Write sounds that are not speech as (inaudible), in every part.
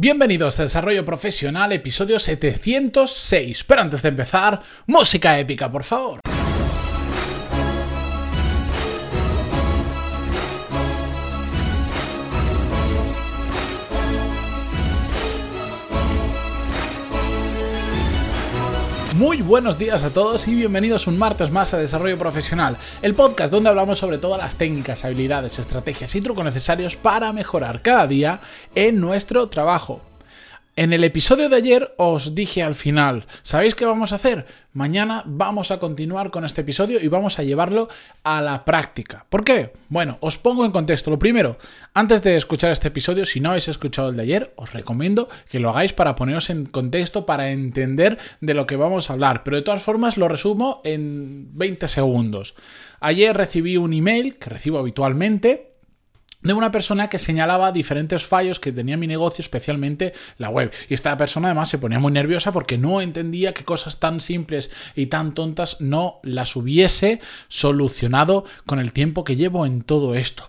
Bienvenidos a Desarrollo Profesional, episodio 706. Pero antes de empezar, música épica, por favor. Muy buenos días a todos y bienvenidos un martes más a Desarrollo Profesional, el podcast donde hablamos sobre todas las técnicas, habilidades, estrategias y trucos necesarios para mejorar cada día en nuestro trabajo. En el episodio de ayer os dije al final, ¿sabéis qué vamos a hacer? Mañana vamos a continuar con este episodio y vamos a llevarlo a la práctica. ¿Por qué? Bueno, os pongo en contexto. Lo primero, antes de escuchar este episodio, si no habéis escuchado el de ayer, os recomiendo que lo hagáis para poneros en contexto, para entender de lo que vamos a hablar. Pero de todas formas lo resumo en 20 segundos. Ayer recibí un email que recibo habitualmente de una persona que señalaba diferentes fallos que tenía mi negocio, especialmente la web. Y esta persona además se ponía muy nerviosa porque no entendía que cosas tan simples y tan tontas no las hubiese solucionado con el tiempo que llevo en todo esto.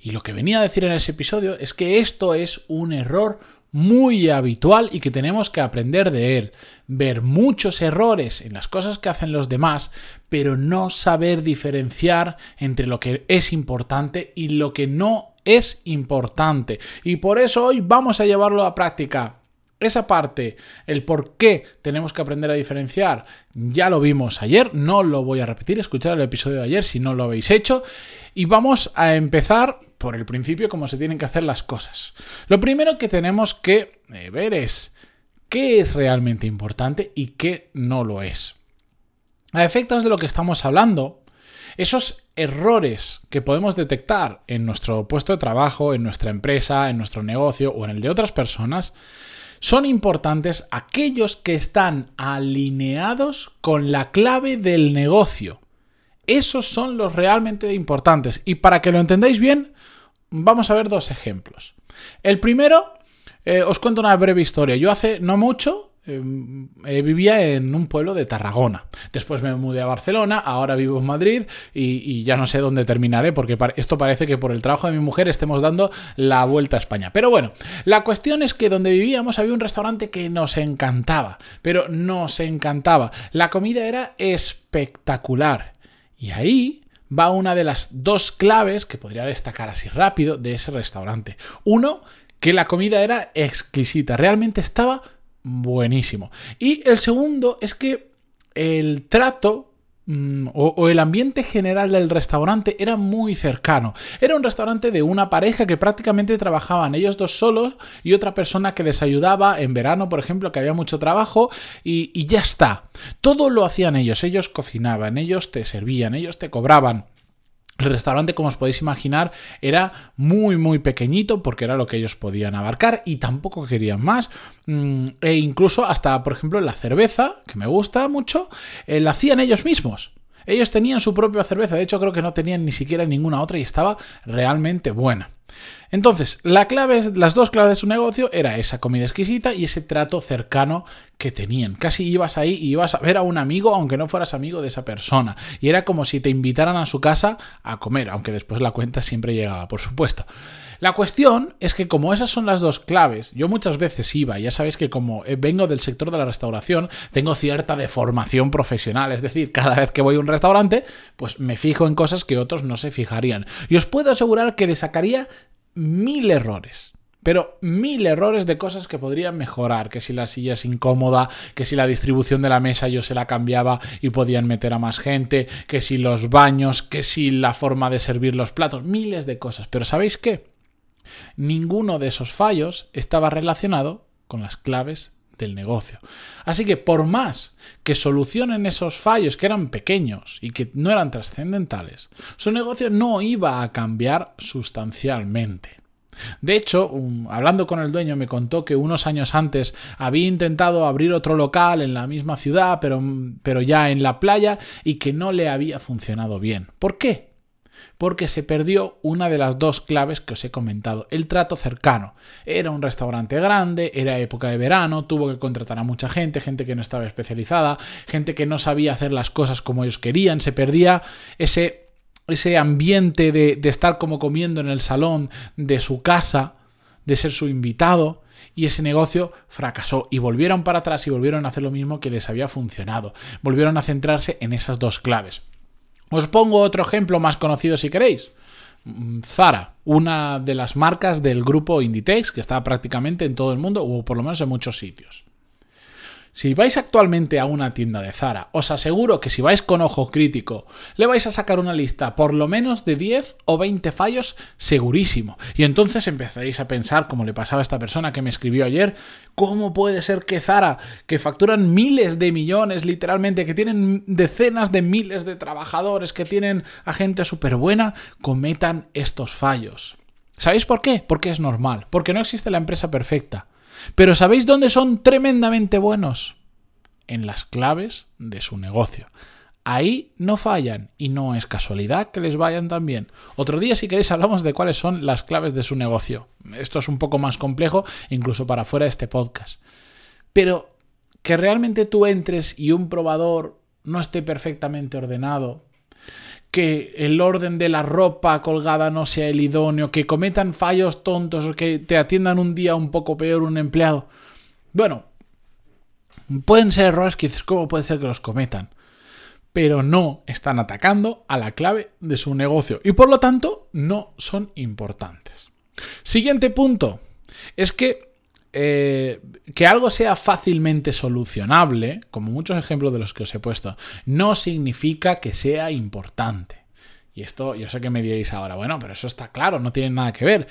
Y lo que venía a decir en ese episodio es que esto es un error muy habitual y que tenemos que aprender de él. Ver muchos errores en las cosas que hacen los demás, pero no saber diferenciar entre lo que es importante y lo que no es importante. Y por eso hoy vamos a llevarlo a práctica. Esa parte, el por qué tenemos que aprender a diferenciar, ya lo vimos ayer, no lo voy a repetir, escuchar el episodio de ayer si no lo habéis hecho. Y vamos a empezar por el principio cómo se tienen que hacer las cosas. Lo primero que tenemos que eh, ver es qué es realmente importante y qué no lo es. A efectos de lo que estamos hablando, esos errores que podemos detectar en nuestro puesto de trabajo, en nuestra empresa, en nuestro negocio o en el de otras personas, son importantes aquellos que están alineados con la clave del negocio. Esos son los realmente importantes. Y para que lo entendáis bien, vamos a ver dos ejemplos. El primero, eh, os cuento una breve historia. Yo hace no mucho eh, vivía en un pueblo de Tarragona. Después me mudé a Barcelona, ahora vivo en Madrid y, ya no sé dónde terminaré porque esto parece que por el trabajo de mi mujer estemos dando la vuelta a España. Pero bueno, la cuestión es que donde vivíamos había un restaurante que nos encantaba, pero nos encantaba. La comida era espectacular. Y ahí va una de las dos claves que podría destacar así rápido de ese restaurante. Uno, que la comida era exquisita, realmente estaba buenísimo. Y el segundo es que el trato Mm, o, el ambiente general del restaurante era muy cercano. Era un restaurante de una pareja que prácticamente trabajaban ellos dos solos y otra persona que les ayudaba en verano, por ejemplo, que había mucho trabajo y, y ya está. Todo lo hacían ellos, ellos cocinaban, ellos te servían, ellos te cobraban. El restaurante, como os podéis imaginar, era muy muy pequeñito porque era lo que ellos podían abarcar y tampoco querían más. Mm, e incluso hasta, por ejemplo, la cerveza, que me gusta mucho, eh, la hacían ellos mismos. Ellos tenían su propia cerveza, de hecho creo que no tenían ni siquiera ninguna otra y estaba realmente buena. Entonces, la clave, las dos claves de su negocio era esa comida exquisita y ese trato cercano que tenían. Casi ibas ahí y ibas a ver a un amigo, aunque no fueras amigo de esa persona. Y era como si te invitaran a su casa a comer, aunque después la cuenta siempre llegaba, por supuesto. La cuestión es que como esas son las dos claves, yo muchas veces iba, ya sabéis que como eh, vengo del sector de la restauración, tengo cierta deformación profesional, es decir, cada vez que voy a un restaurante, pues me fijo en cosas que otros no se fijarían. Y os puedo asegurar que le sacaría mil errores. Pero mil errores de cosas que podrían mejorar, que si la silla es incómoda, que si la distribución de la mesa yo se la cambiaba y podían meter a más gente, que si los baños, que si la forma de servir los platos, miles de cosas. Pero ¿sabéis qué? Ninguno de esos fallos estaba relacionado con las claves del negocio. Así que por más que solucionen esos fallos que eran pequeños y que no eran trascendentales, su negocio no iba a cambiar sustancialmente. De hecho, hablando con el dueño, me contó que unos años antes había intentado abrir otro local en la misma ciudad, pero, pero ya en la playa, y que no le había funcionado bien. ¿Por qué? Porque se perdió una de las dos claves que os he comentado, el trato cercano. Era un restaurante grande, era época de verano, tuvo que contratar a mucha gente, gente que no estaba especializada, gente que no sabía hacer las cosas como ellos querían, se perdía ese, ese ambiente de, de estar como comiendo en el salón de su casa, de ser su invitado. y ese negocio fracasó y volvieron para atrás y volvieron a hacer lo mismo que les había funcionado. Volvieron a centrarse en esas dos claves. Os pongo otro ejemplo más conocido si queréis. Mm, Zara, una de las marcas del grupo Inditex que está prácticamente en todo el mundo o por lo menos en muchos sitios. Si vais actualmente a una tienda de Zara, os aseguro que si vais con ojo crítico, le vais a sacar una lista por lo menos de 10 o 20 fallos segurísimo. Y entonces empezaréis a pensar, como le pasaba a esta persona que me escribió ayer, ¿cómo puede ser que Zara, que facturan miles de millones literalmente, que tienen decenas de miles de trabajadores, que tienen a gente súper buena, cometan estos fallos? ¿Sabéis por qué? Porque es normal, porque no existe la empresa perfecta. Pero ¿sabéis dónde son tremendamente buenos? En las claves de su negocio. Ahí no fallan y no es casualidad que les vayan tan bien. Otro día, si queréis, hablamos de cuáles son las claves de su negocio. Esto es un poco más complejo, incluso para fuera de este podcast. Pero que realmente tú entres y un probador no esté perfectamente ordenado, que el orden de la ropa colgada no sea el idóneo, que cometan fallos tontos o que te atiendan un día un poco peor un empleado. Bueno, pueden ser errores que dices, ¿cómo puede ser que los cometan? Pero no están atacando a la clave de su negocio y por lo tanto no son importantes. Siguiente punto. Es que eh, que algo sea fácilmente solucionable, como muchos ejemplos de los que os he puesto, no significa que sea importante. Y esto yo sé que me diréis ahora, bueno, pero eso está claro, no tiene nada que ver.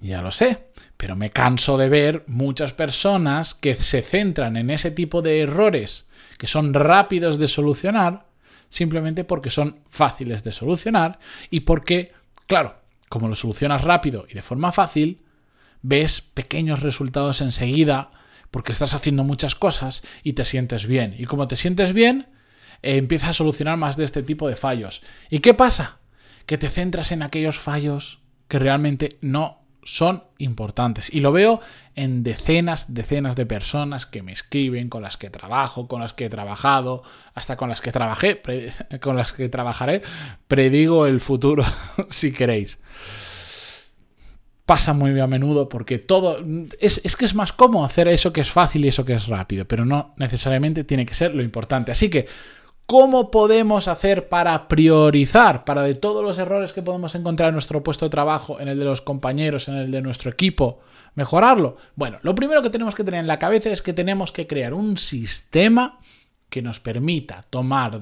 Ya lo sé, pero me canso de ver muchas personas que se centran en ese tipo de errores que son rápidos de solucionar, simplemente porque son fáciles de solucionar y porque, claro, como lo solucionas rápido y de forma fácil, ves pequeños resultados enseguida porque estás haciendo muchas cosas y te sientes bien. Y como te sientes bien, eh, empiezas a solucionar más de este tipo de fallos. ¿Y qué pasa? Que te centras en aquellos fallos que realmente no son importantes. Y lo veo en decenas, decenas de personas que me escriben, con las que trabajo, con las que he trabajado, hasta con las que trabajé, (laughs) con las que trabajaré. Predigo el futuro, (laughs) si queréis pasa muy a menudo porque todo es, es, que es más cómodo hacer eso que es fácil y eso que es rápido, pero no necesariamente tiene que ser lo importante. Así que, ¿cómo podemos hacer para priorizar, para de todos los errores que podemos encontrar en nuestro puesto de trabajo, en el de los compañeros, en el de nuestro equipo, mejorarlo? Bueno, lo primero que tenemos que tener en la cabeza es que tenemos que crear un sistema que nos permita tomar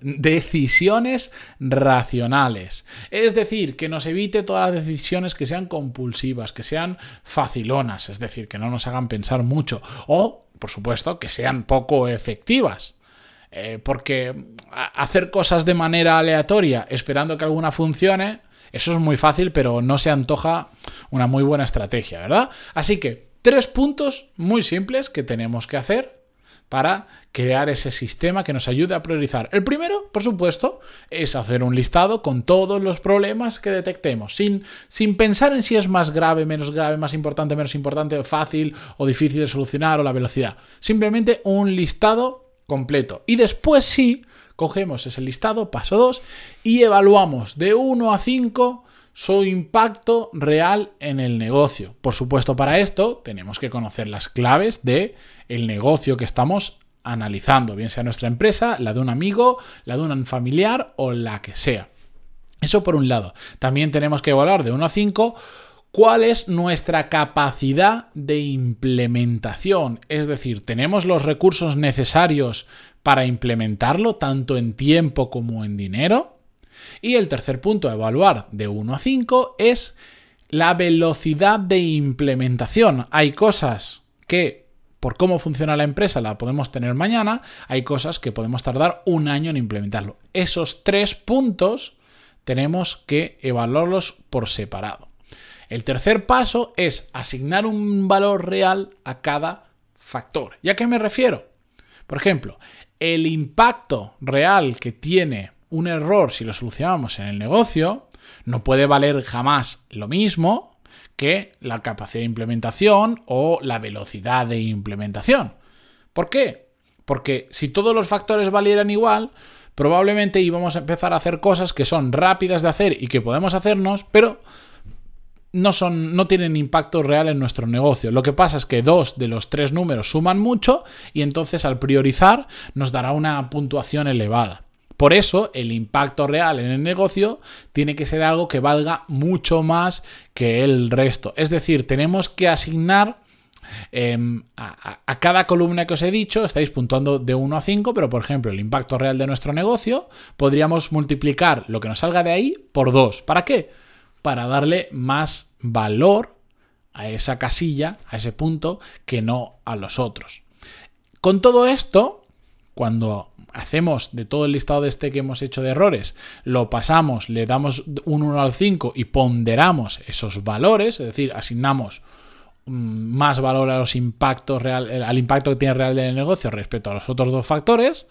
decisiones racionales. Es decir, que nos evite todas las decisiones que sean compulsivas, que sean facilonas, es decir, que no nos hagan pensar mucho o, por supuesto, que sean poco efectivas. Eh, porque hacer cosas de manera aleatoria esperando que alguna funcione, eso es muy fácil, pero no se antoja una muy buena estrategia, ¿verdad? Así que tres puntos muy simples que tenemos que hacer para crear ese sistema que nos ayude a priorizar. El primero, por supuesto, es hacer un listado con todos los problemas que detectemos, sin, sin pensar en si es más grave, menos grave, más importante, menos importante, fácil o difícil de solucionar o la velocidad. Simplemente un listado completo. Y después sí, cogemos ese listado, paso 2, y evaluamos de 1 a 5 su impacto real en el negocio. Por supuesto, para esto tenemos que conocer las claves de el negocio que estamos analizando, bien sea nuestra empresa, la de un amigo, la de un familiar o la que sea. Eso por un lado. También tenemos que evaluar de 1 a 5 cuál es nuestra capacidad de implementación. Es decir, ¿tenemos los recursos necesarios para implementarlo, tanto en tiempo como en dinero? Y el tercer punto a evaluar de 1 a 5 es la velocidad de implementación. Hay cosas que por cómo funciona la empresa la podemos tener mañana, hay cosas que podemos tardar un año en implementarlo. Esos tres puntos tenemos que evaluarlos por separado. El tercer paso es asignar un valor real a cada factor. ¿Y a qué me refiero? Por ejemplo, el impacto real que tiene un error, si lo solucionamos en el negocio, no puede valer jamás lo mismo que la capacidad de implementación o la velocidad de implementación. ¿Por qué? Porque si todos los factores valieran igual, probablemente íbamos a empezar a hacer cosas que son rápidas de hacer y que podemos hacernos, pero no, son, no tienen impacto real en nuestro negocio. Lo que pasa es que dos de los tres números suman mucho y entonces al priorizar nos dará una puntuación elevada. Por eso el impacto real en el negocio tiene que ser algo que valga mucho más que el resto. Es decir, tenemos que asignar em, a, a, cada columna que os he dicho, estáis puntuando de 1 a 5, pero por ejemplo el impacto real de nuestro negocio, podríamos multiplicar lo que nos salga de ahí por 2. ¿Para qué? para darle más valor a esa casilla, a ese punto, que no a los otros. Con todo esto, cuando hacemos de todo el listado de este que hemos hecho de errores, lo pasamos, le damos un 1 al 5 y ponderamos esos valores, es decir, asignamos mm, más valor a los impactos real, al impacto que tiene real el negocio respecto a los otros dos factores,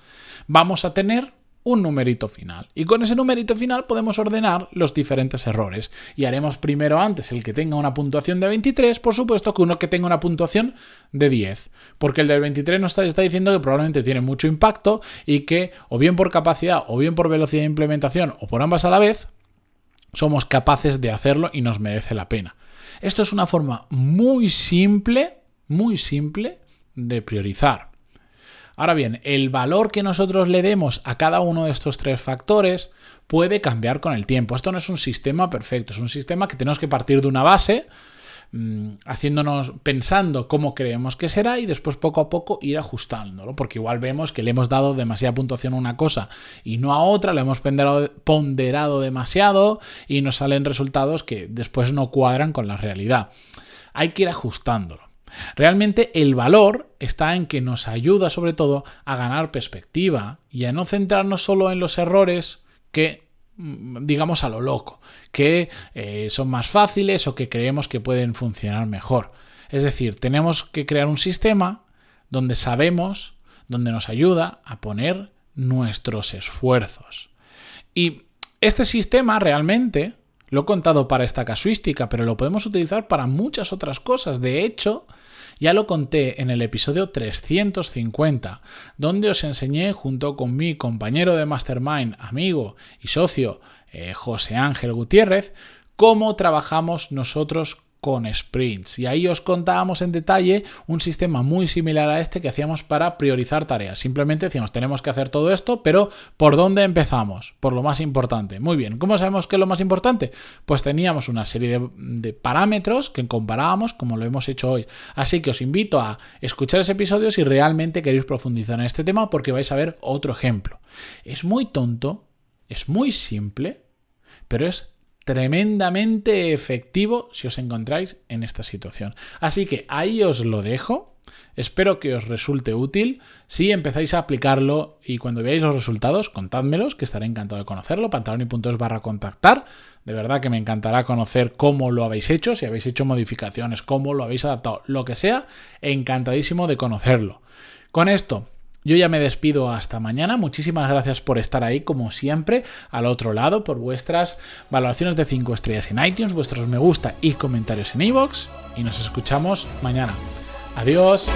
vamos a tener un numerito final. Y con ese numerito final podemos ordenar los diferentes errores. Y haremos primero antes el que tenga una puntuación de 23, por supuesto, que uno que tenga una puntuación de 10. Porque el del 23 nos está, está diciendo que probablemente tiene mucho impacto y que o bien por capacidad o bien por velocidad de implementación o por ambas a la vez, somos capaces de hacerlo y nos merece la pena. Esto es una forma muy simple, muy simple de priorizar. Ahora bien, el valor que nosotros le demos a cada uno de estos tres factores puede cambiar con el tiempo. Esto no es un sistema perfecto, es un sistema que tenemos que partir de una base, mm, haciéndonos, pensando cómo creemos que será y después poco a poco ir ajustándolo, porque igual vemos que le hemos dado demasiada puntuación a una cosa y no a otra, le hemos ponderado, ponderado demasiado y nos salen resultados que después no cuadran con la realidad. Hay que ir ajustándolo. Realmente el valor está en que nos ayuda sobre todo a ganar perspectiva y a no centrarnos solo en los errores que mm, digamos a lo loco, que eh, son más fáciles o que creemos que pueden funcionar mejor. Es decir, tenemos que crear un sistema donde sabemos, donde nos ayuda a poner nuestros esfuerzos. Y este sistema realmente lo he contado para esta casuística, pero lo podemos utilizar para muchas otras cosas. De hecho, ya lo conté en el episodio 350, donde os enseñé junto con mi compañero de Mastermind, amigo y socio eh, José Ángel Gutiérrez, cómo trabajamos nosotros con sprints. Y ahí os contábamos en detalle un sistema muy similar a este que hacíamos para priorizar tareas. Simplemente decíamos, tenemos que hacer todo esto, pero ¿por dónde empezamos? Por lo más importante. Muy bien, ¿cómo sabemos que es lo más importante? Pues teníamos una serie de, de parámetros que comparábamos como lo hemos hecho hoy. Así que os invito a escuchar ese episodio si realmente queréis profundizar en este tema porque vais a ver otro ejemplo. Es muy tonto, es muy simple, pero es tremendamente efectivo si os encontráis en esta situación. Así que ahí os lo dejo. Espero que os resulte útil. Si empezáis a aplicarlo y cuando veáis los resultados, contádmelos, que estaré encantado de conocerlo. Pantaloni.es barra contactar. De verdad que me encantará conocer cómo lo habéis hecho, si habéis hecho modificaciones, cómo lo habéis adaptado, lo que sea. Encantadísimo de conocerlo. Con esto yo ya me despido hasta mañana. Muchísimas gracias por estar ahí, como siempre, al otro lado, por vuestras valoraciones de 5 estrellas en iTunes, vuestros me gusta y comentarios en iVoox. Y nos escuchamos mañana. Adiós.